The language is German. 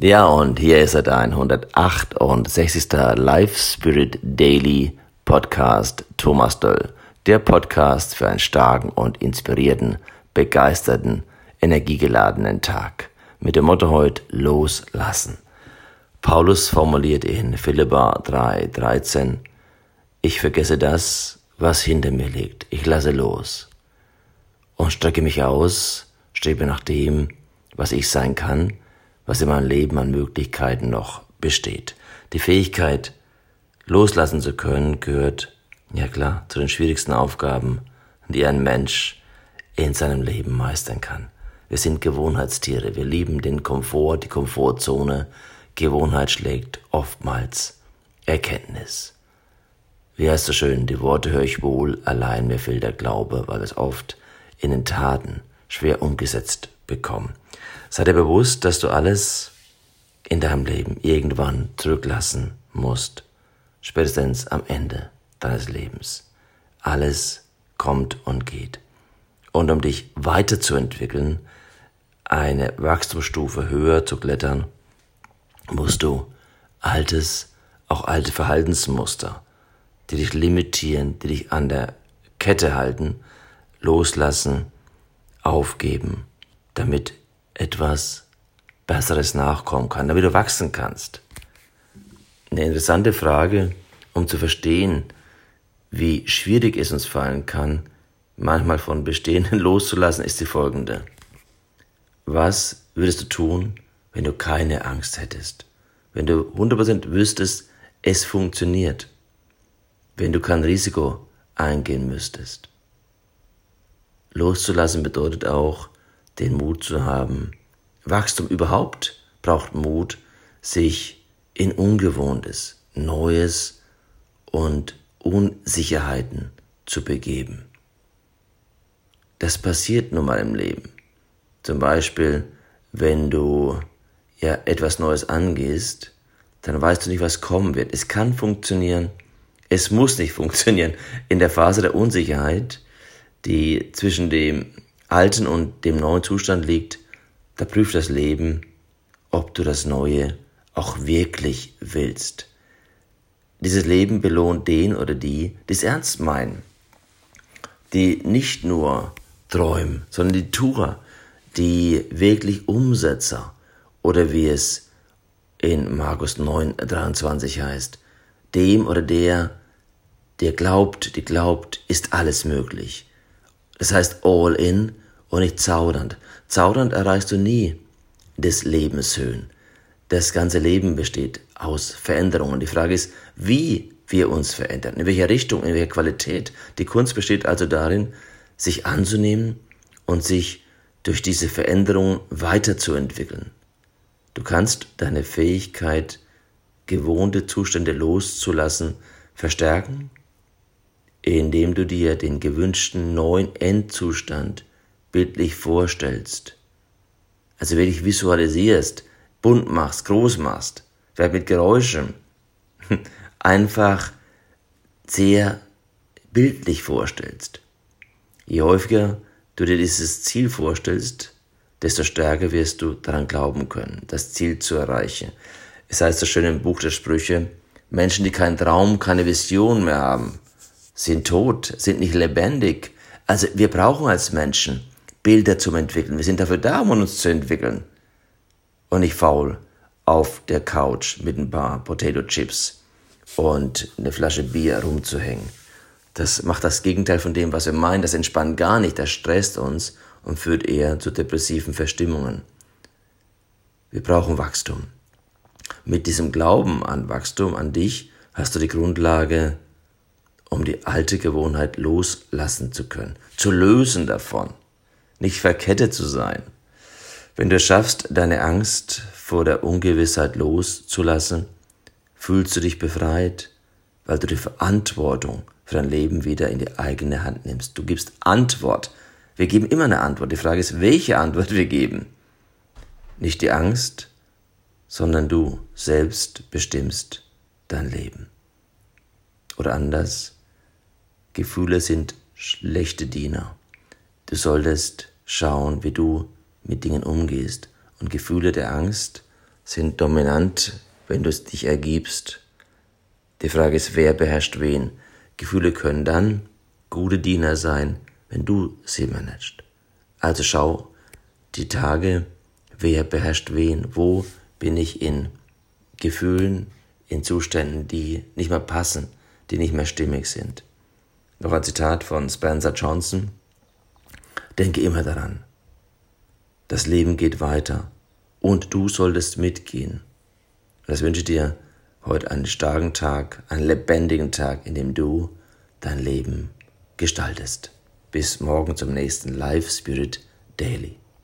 Ja, und hier ist er dein 168. Life Spirit Daily Podcast Thomas Döll. Der Podcast für einen starken und inspirierten, begeisterten, energiegeladenen Tag. Mit dem Motto heute Loslassen. Paulus formuliert in Philippa 3,13 Ich vergesse das, was hinter mir liegt. Ich lasse los und strecke mich aus, strebe nach dem, was ich sein kann, was in meinem Leben an Möglichkeiten noch besteht. Die Fähigkeit, loslassen zu können, gehört, ja klar, zu den schwierigsten Aufgaben, die ein Mensch in seinem Leben meistern kann. Wir sind Gewohnheitstiere, wir lieben den Komfort, die Komfortzone. Gewohnheit schlägt oftmals Erkenntnis. Wie heißt so schön, die Worte höre ich wohl, allein mir fehlt der Glaube, weil es oft in den Taten schwer umgesetzt bekommen. Sei dir bewusst, dass du alles in deinem Leben irgendwann zurücklassen musst. Spätestens am Ende deines Lebens. Alles kommt und geht. Und um dich weiterzuentwickeln, eine Wachstumsstufe höher zu klettern, musst du altes, auch alte Verhaltensmuster, die dich limitieren, die dich an der Kette halten, loslassen, aufgeben, damit etwas Besseres nachkommen kann, damit du wachsen kannst. Eine interessante Frage, um zu verstehen, wie schwierig es uns fallen kann, manchmal von Bestehenden loszulassen, ist die folgende. Was würdest du tun, wenn du keine Angst hättest? Wenn du 100% wüsstest, es funktioniert? Wenn du kein Risiko eingehen müsstest? Loszulassen bedeutet auch, den Mut zu haben. Wachstum überhaupt braucht Mut, sich in Ungewohntes, Neues und Unsicherheiten zu begeben. Das passiert nun mal im Leben. Zum Beispiel, wenn du ja etwas Neues angehst, dann weißt du nicht, was kommen wird. Es kann funktionieren, es muss nicht funktionieren. In der Phase der Unsicherheit, die zwischen dem alten und dem neuen Zustand liegt, da prüft das Leben, ob du das Neue auch wirklich willst. Dieses Leben belohnt den oder die, die es ernst meinen, die nicht nur träumen, sondern die Turer, die wirklich Umsetzer oder wie es in Markus 9, 23 heißt, dem oder der, der glaubt, die glaubt, ist alles möglich. Das heißt all in und nicht zaudernd. Zaudernd erreichst du nie des Lebens Höhen. Das ganze Leben besteht aus Veränderungen. Die Frage ist, wie wir uns verändern, in welcher Richtung, in welcher Qualität. Die Kunst besteht also darin, sich anzunehmen und sich durch diese Veränderung weiterzuentwickeln. Du kannst deine Fähigkeit, gewohnte Zustände loszulassen, verstärken indem du dir den gewünschten neuen Endzustand bildlich vorstellst. Also wirklich visualisierst, bunt machst, groß machst, vielleicht mit Geräuschen, einfach sehr bildlich vorstellst. Je häufiger du dir dieses Ziel vorstellst, desto stärker wirst du daran glauben können, das Ziel zu erreichen. Es heißt so schön im Buch der Sprüche, Menschen, die keinen Traum, keine Vision mehr haben, sind tot, sind nicht lebendig. Also wir brauchen als Menschen Bilder zum Entwickeln. Wir sind dafür da, um uns zu entwickeln. Und nicht faul auf der Couch mit ein paar Potato Chips und eine Flasche Bier rumzuhängen. Das macht das Gegenteil von dem, was wir meinen. Das entspannt gar nicht, das stresst uns und führt eher zu depressiven Verstimmungen. Wir brauchen Wachstum. Mit diesem Glauben an Wachstum, an dich, hast du die Grundlage um die alte Gewohnheit loslassen zu können, zu lösen davon, nicht verkettet zu sein. Wenn du es schaffst, deine Angst vor der Ungewissheit loszulassen, fühlst du dich befreit, weil du die Verantwortung für dein Leben wieder in die eigene Hand nimmst. Du gibst Antwort. Wir geben immer eine Antwort. Die Frage ist, welche Antwort wir geben. Nicht die Angst, sondern du selbst bestimmst dein Leben. Oder anders, Gefühle sind schlechte Diener. Du solltest schauen, wie du mit Dingen umgehst. Und Gefühle der Angst sind dominant, wenn du es dich ergibst. Die Frage ist, wer beherrscht wen? Gefühle können dann gute Diener sein, wenn du sie managst. Also schau die Tage, wer beherrscht wen, wo bin ich in Gefühlen, in Zuständen, die nicht mehr passen, die nicht mehr stimmig sind. Noch ein Zitat von Spencer Johnson. Denke immer daran. Das Leben geht weiter und du solltest mitgehen. das wünsche dir heute einen starken Tag, einen lebendigen Tag, in dem du dein Leben gestaltest. Bis morgen zum nächsten Live Spirit Daily.